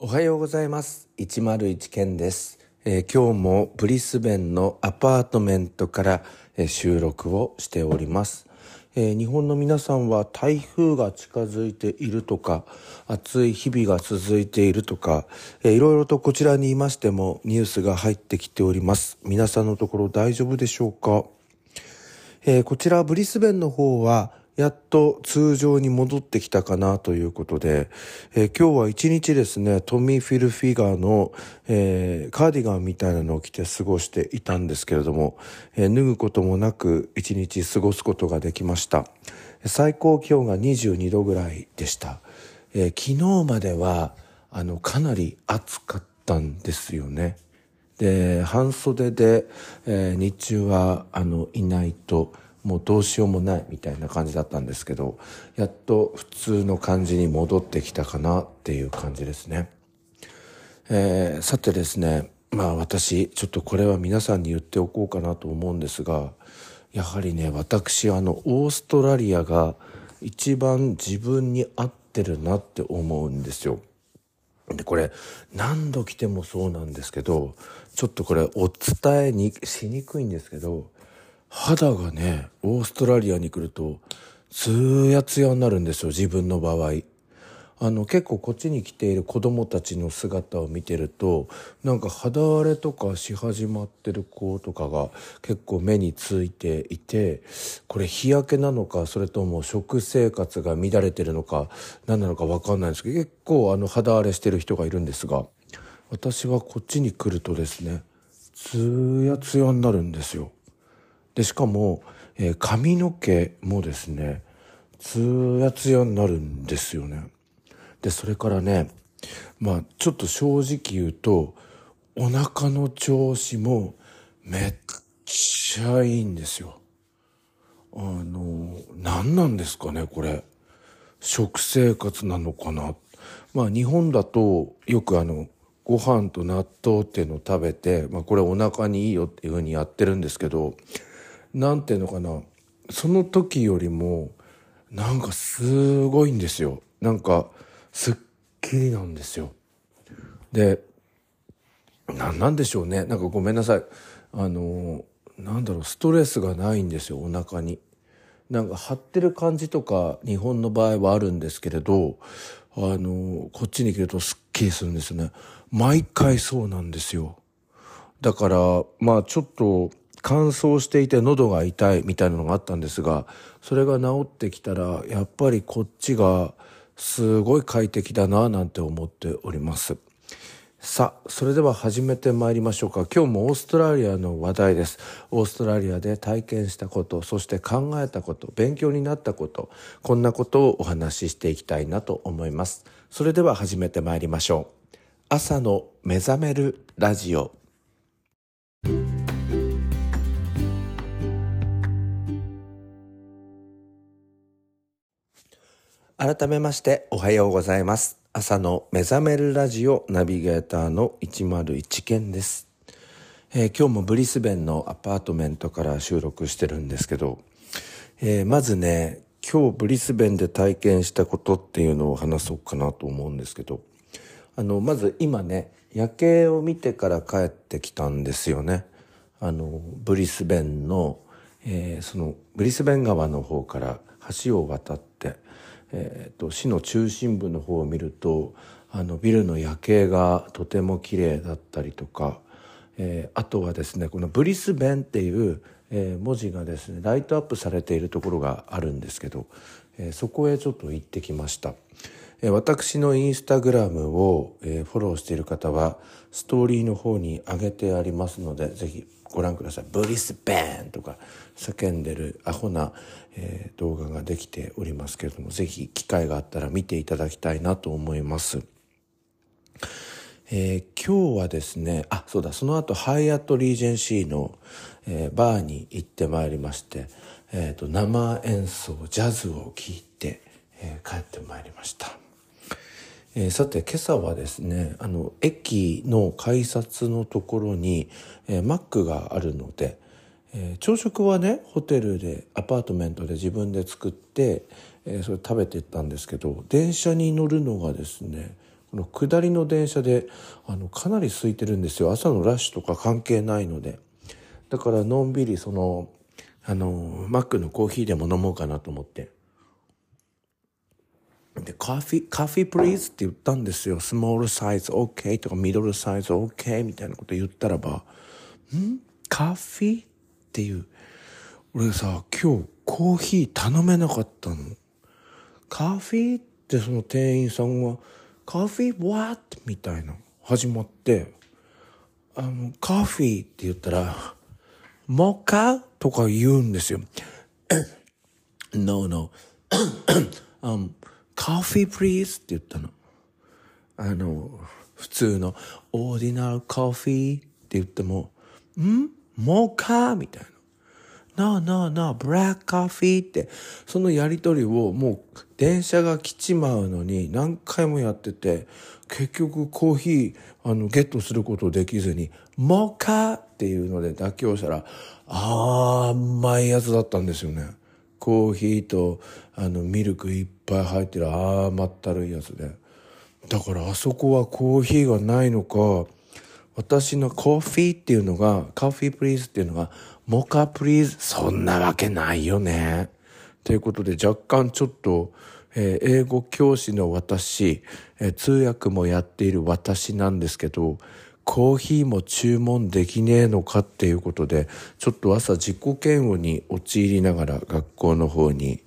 おはようございます。101件です、えー、今日もブリスベンのアパートメントから、えー、収録をしております、えー、日本の皆さんは台風が近づいているとか暑い日々が続いているとか、えー、いろいろとこちらにいましてもニュースが入ってきております。皆さんのところ大丈夫でしょうか、えこちらブリスベンの方はやっと通常に戻ってきたかなということで、えー、今日は一日ですね、トミー・フィルフィガーの、えー、カーディガンみたいなのを着て過ごしていたんですけれども、えー、脱ぐこともなく一日過ごすことができました。最高気温が22度ぐらいでした。え昨日までは、あの、かなり暑かったんですよね。で、半袖で、え日中は、あの、いないと、もうどうしようもないみたいな感じだったんですけどやっと普通の感じに戻ってきたかなっていう感じですね、えー、さてですねまあ私ちょっとこれは皆さんに言っておこうかなと思うんですがやはりね私あのオーストラリアが一番自分に合ってるなって思うんですよ。でこれ何度来てもそうなんですけどちょっとこれお伝えにしにくいんですけど肌がね、オーストラリアに来ると、ツヤツヤになるんですよ、自分の場合。あの、結構こっちに来ている子供たちの姿を見てると、なんか肌荒れとかし始まってる子とかが結構目についていて、これ日焼けなのか、それとも食生活が乱れてるのか、何なのかわかんないんですけど、結構あの肌荒れしてる人がいるんですが、私はこっちに来るとですね、ツヤツヤになるんですよ。でしかも、えー、髪の毛もですねツヤツヤになるんですよね。でそれからねまあちょっと正直言うとお腹の調子もめっちゃいいんですよ。あの何なんですかねこれ。食生活なのかな。まあ日本だとよくあのご飯と納豆っていうのを食べて、まあ、これお腹にいいよっていうふうにやってるんですけどなんていうのかな。その時よりもなんかすごいんですよ。なんかすっきりなんですよ。で何なんでしょうね。なんかごめんなさい。あのなんだろう。ストレスがないんですよお腹に。なんか張ってる感じとか日本の場合はあるんですけれどあのこっちに来るとすっきりするんですよね。毎回そうなんですよ。だからまあちょっと乾燥していて喉が痛いみたいなのがあったんですがそれが治ってきたらやっぱりこっちがすごい快適だななんて思っております。さあそれでは始めてまいりましょうか。今日もオーストラリアの話題です。オーストラリアで体験したことそして考えたこと勉強になったことこんなことをお話ししていきたいなと思います。それでは始めてまいりましょう。朝の目覚めるラジオ。改めましておはようございます。朝の目覚めるラジオナビゲーターの101件です、えー、今日もブリスベンのアパートメントから収録してるんですけど、えー、まずね、今日ブリスベンで体験したことっていうのを話そうかなと思うんですけど、あの、まず今ね、夜景を見てから帰ってきたんですよね。あの、ブリスベンの、えー、そのブリスベン川の方から橋を渡って、えーと、市の中心部の方を見るとあのビルの夜景がとても綺麗だったりとか、えー、あとはですねこのブリスベンっていう、えー、文字がですねライトアップされているところがあるんですけど、えー、そこへちょっと行ってきました。え私のインスタグラムを、えフォローしている方はストーリーの方に上げてありますのでぜひご覧ください。ブリスベンとか叫んでるアホな、えー、動画ができておりますけれども、ぜひ機会があったら見ていただきたいなと思います。えー、今日はですね、あ、そうだ、その後ハイアットリージェンシーの、えー、バーに行ってまいりまして、えっ、と、生演奏、ジャズを聴いて、え帰ってまいりました。えー、さて今朝はですねあの駅の改札のところに、えー、マックがあるので、えー、朝食はねホテルでアパートメントで自分で作って、え、それ食べてったんですけど電車に乗るのがですねこの下りの電車であのかなり空いてるんですよ。朝のラッシュとか関係ないので。だからのんびりそのあのマックのコーヒーでも飲もうかなと思って。で、カフィ、カフィプリーズって言ったんですよ。スモールサイズ OK とかミドルサイズ OK みたいなこと言ったらば、ん？カフィっていう。俺さ、今日コーヒー頼めなかったの。カフィってその店員さんは、カフィ what? みたいな。始まって、あの、カフィって言ったら、モカとか言うんですよ。no, no. um, coffee please って言ったの。あの、普通のオーディナルコーヒーって言っても、ん？モカみたいな。なあなあなあ、ブラックコーヒーって、そのやりとりをもう電車が来ちまうのに何回もやってて、結局コーヒー、あの、ゲットすることできずに、モカっていうので妥協したら、ああ、甘いやつだったんですよね。コーヒーと、あの、ミルクいっぱい入ってる甘ったるいやつで。だからあそこはコーヒーがないのか、私のコーヒーっていうのが、カフィープリーズっていうのが、モカプリーズ、そんなわけないよね。ということで若干ちょっと、えー、英語教師の私、えー、通訳もやっている私なんですけど、コーヒーも注文できねえのかっていうことで、ちょっと朝自己嫌悪に陥りながら学校の方に、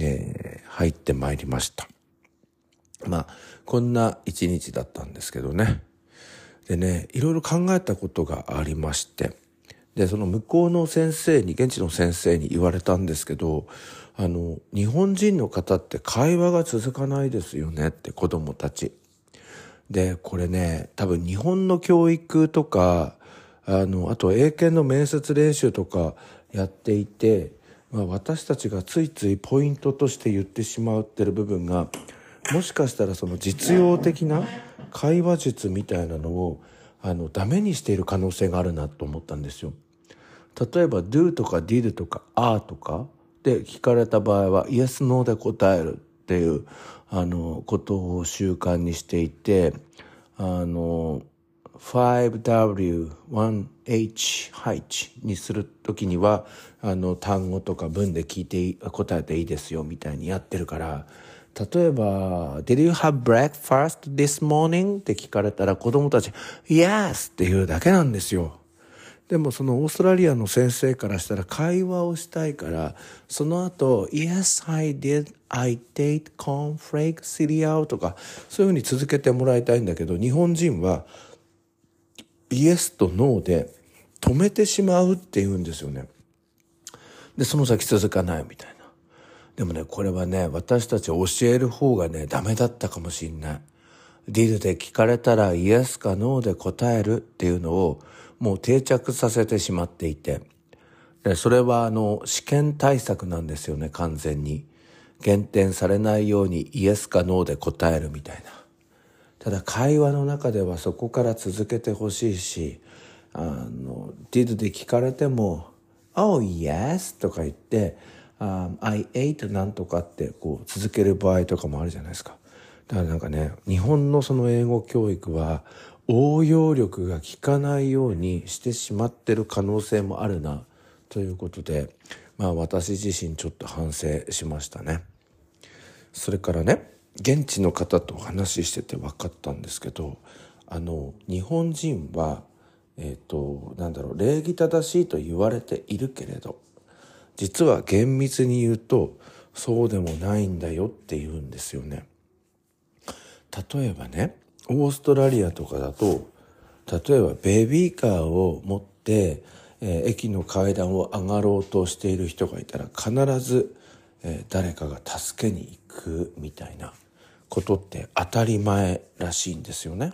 えー、入ってまいりました。まあ、こんな一日だったんですけどね。でね、いろいろ考えたことがありまして、で、その向こうの先生に、現地の先生に言われたんですけど、あの、日本人の方って会話が続かないですよねって子供たち。で、これね、多分日本の教育とか、あの、あと英検の面接練習とかやっていて、まあ、私たちがついついポイントとして言ってしまってる部分が、もしかしたらその実用的な会話術みたいなのを、あの、ダメにしている可能性があるなと思ったんですよ。例えば do とか did とか are とかで聞かれた場合は yes, no で答えるっていうあのことを習慣にしていてあの 5W1H 配置にするときにはあの単語とか文で聞いて答えていいですよみたいにやってるから例えば「Did you have breakfast this morning?」って聞かれたら子供たち「Yes!」って言うだけなんですよ。でもそのオーストラリアの先生からしたら会話をしたいから、その後、Yes, I did, I date cornflake cereal とか、そういうふうに続けてもらいたいんだけど、日本人は、Yes と No で止めてしまうって言うんですよね。で、その先続かないみたいな。でもね、これはね、私たち教える方がね、ダメだったかもしんない。did で聞かれたら Yes か No で答えるっていうのを、もう定着させてしまっていて、それはあの試験対策なんですよね、完全に。減点されないようにイエスかノーで答えるみたいな。ただ会話の中ではそこから続けてほしいし、あの、did で聞かれても、oh yes とか言って、um, I ate なんとかってこう続ける場合とかもあるじゃないですか。だからなんかね、日本のその英語教育は応用力が効かないようにしてしまってる可能性もあるなということでまあ私自身ちょっと反省しましたね。それからね現地の方と話してて分かったんですけどあの日本人はえっ、ー、となんだろう礼儀正しいと言われているけれど実は厳密に言うとそうでもないんだよって言うんですよね。例えばねオーストラリアとかだと例えばベビーカーを持って、えー、駅の階段を上がろうとしている人がいたら必ず、えー、誰かが助けに行くみたいなことって当たり前らしいんですよね。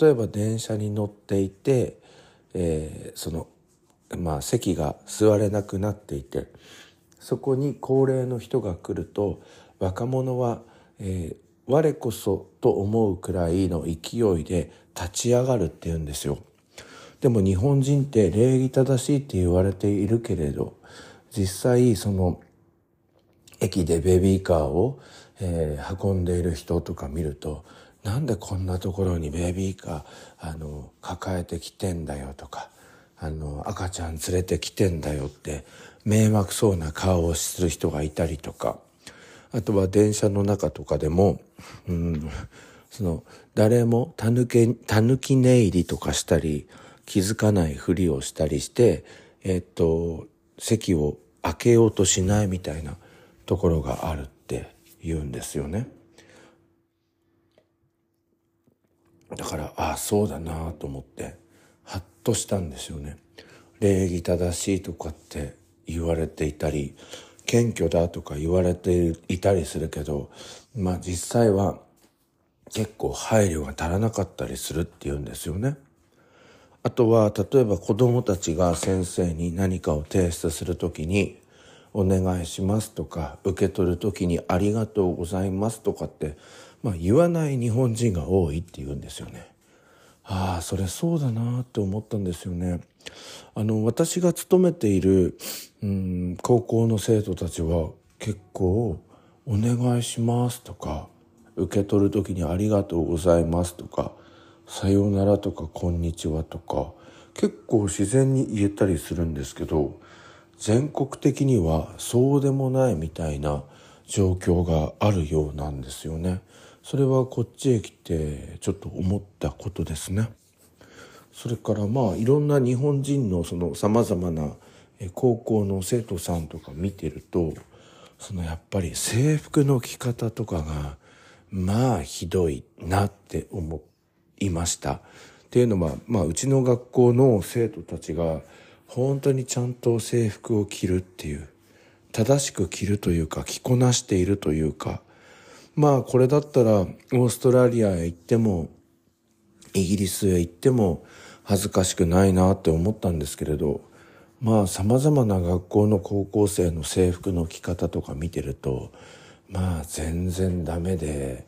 例えば電車に乗っていて、えー、そのまあ席が座れなくなっていてそこに高齢の人が来ると若者は、えー、我こそと思うくらいの勢いで立ち上がるって言うんですよ。でも日本人って礼儀正しいって言われているけれど、実際その駅でベビーカーを、えー、運んでいる人とか見ると、なんでこんなところにベビーカーあの抱えてきてんだよとかあの赤ちゃん連れてきてんだよって迷惑そうな顔をする人がいたりとかあとは電車の中とかでも、うん、その誰もたぬけたぬき寝入りとかしたり気づかないふりをしたりしてえっと席を開けようとしないみたいなところがあるって言うんですよね。だからああそうだなと思ってハッとしたんですよね。礼儀正しいとかって言われていたり謙虚だとか言われていたりするけどまあ実際は結構配慮が足らなかったりするっていうんですよね。あとは例えば子供たちが先生に何かを提出するときに「お願いします」とか受け取るときに「ありがとうございます」とかってまあ、言わない日本人が多いって言うんですよね。ああそれそうだなって思ったんですよね。あの私が勤めている、うん、高校の生徒たちは結構「お願いします」とか受け取る時に「ありがとうございます」とか「さようなら」とか「こんにちは」とか結構自然に言えたりするんですけど全国的にはそうでもないみたいな状況があるようなんですよね。それはこっちへ来てちょっと思ったことですね。それからまあいろんな日本人のそのさまざまな高校の生徒さんとか見てるとそのやっぱり制服の着方とかがまあひどいなって思いました。っていうのは、まあ、うちの学校の生徒たちが本当にちゃんと制服を着るっていう正しく着るというか着こなしているというかまあこれだったらオーストラリアへ行ってもイギリスへ行っても恥ずかしくないなって思ったんですけれどまあ様々な学校の高校生の制服の着方とか見てるとまあ全然ダメで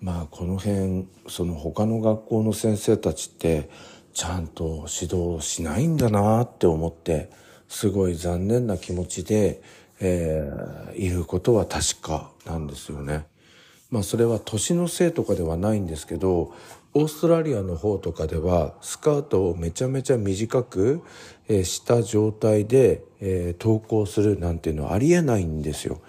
まあこの辺その他の学校の先生たちってちゃんと指導しないんだなって思ってすごい残念な気持ちで、えー、いることは確かなんですよね。まあそれは年のせいとかではないんですけどオーストラリアの方とかではスカートをめちゃめちゃ短く、えー、した状態で、えー、登校するなんていうのはありえないんですよ。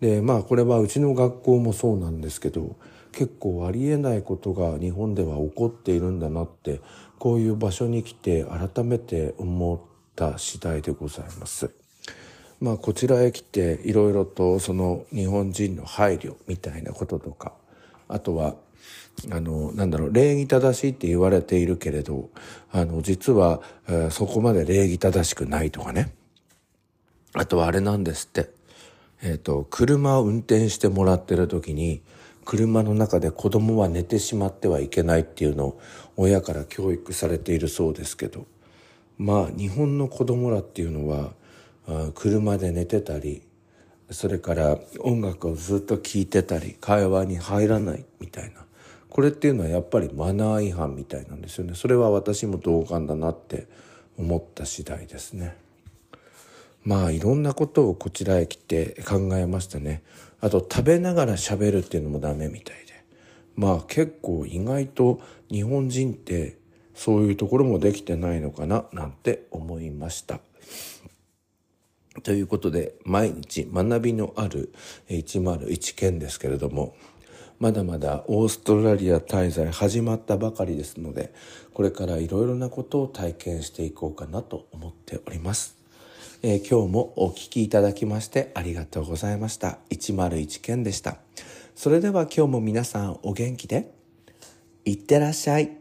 でまあこれはうちの学校もそうなんですけど結構ありえないことが日本では起こっているんだなってこういう場所に来て改めて思った次第でございます。まあ、こちらへ来ていろいろとその日本人の配慮みたいなこととかあとはあのなんだろう礼儀正しいって言われているけれどあの実は、えー、そこまで礼儀正しくないとかね。あとはあれなんですって。えっ、ー、と車を運転してもらってる時に車の中で子供は寝てしまってはいけないっていうのを親から教育されているそうですけど。まあ日本の子供らっていうのはあ車で寝てたりそれから音楽をずっと聴いてたり会話に入らないみたいな。これっていうのはやっぱりマナー違反みたいなんですよね。それは私も同感だなって思った次第ですね。まあいろんなことをこちらへ来て考えましたね。あと食べながら喋るっていうのもダメみたいで。まあ結構意外と日本人ってそういうところもできてないのかななんて思いました。ということで、毎日学びのある101件ですけれども、まだまだオーストラリア滞在始まったばかりですので、これからいろいろなことを体験していこうかなと思っております。えー、今日もお聞きいただきましてありがとうございました。101件でした。それでは今日も皆さんお元気で、いってらっしゃい。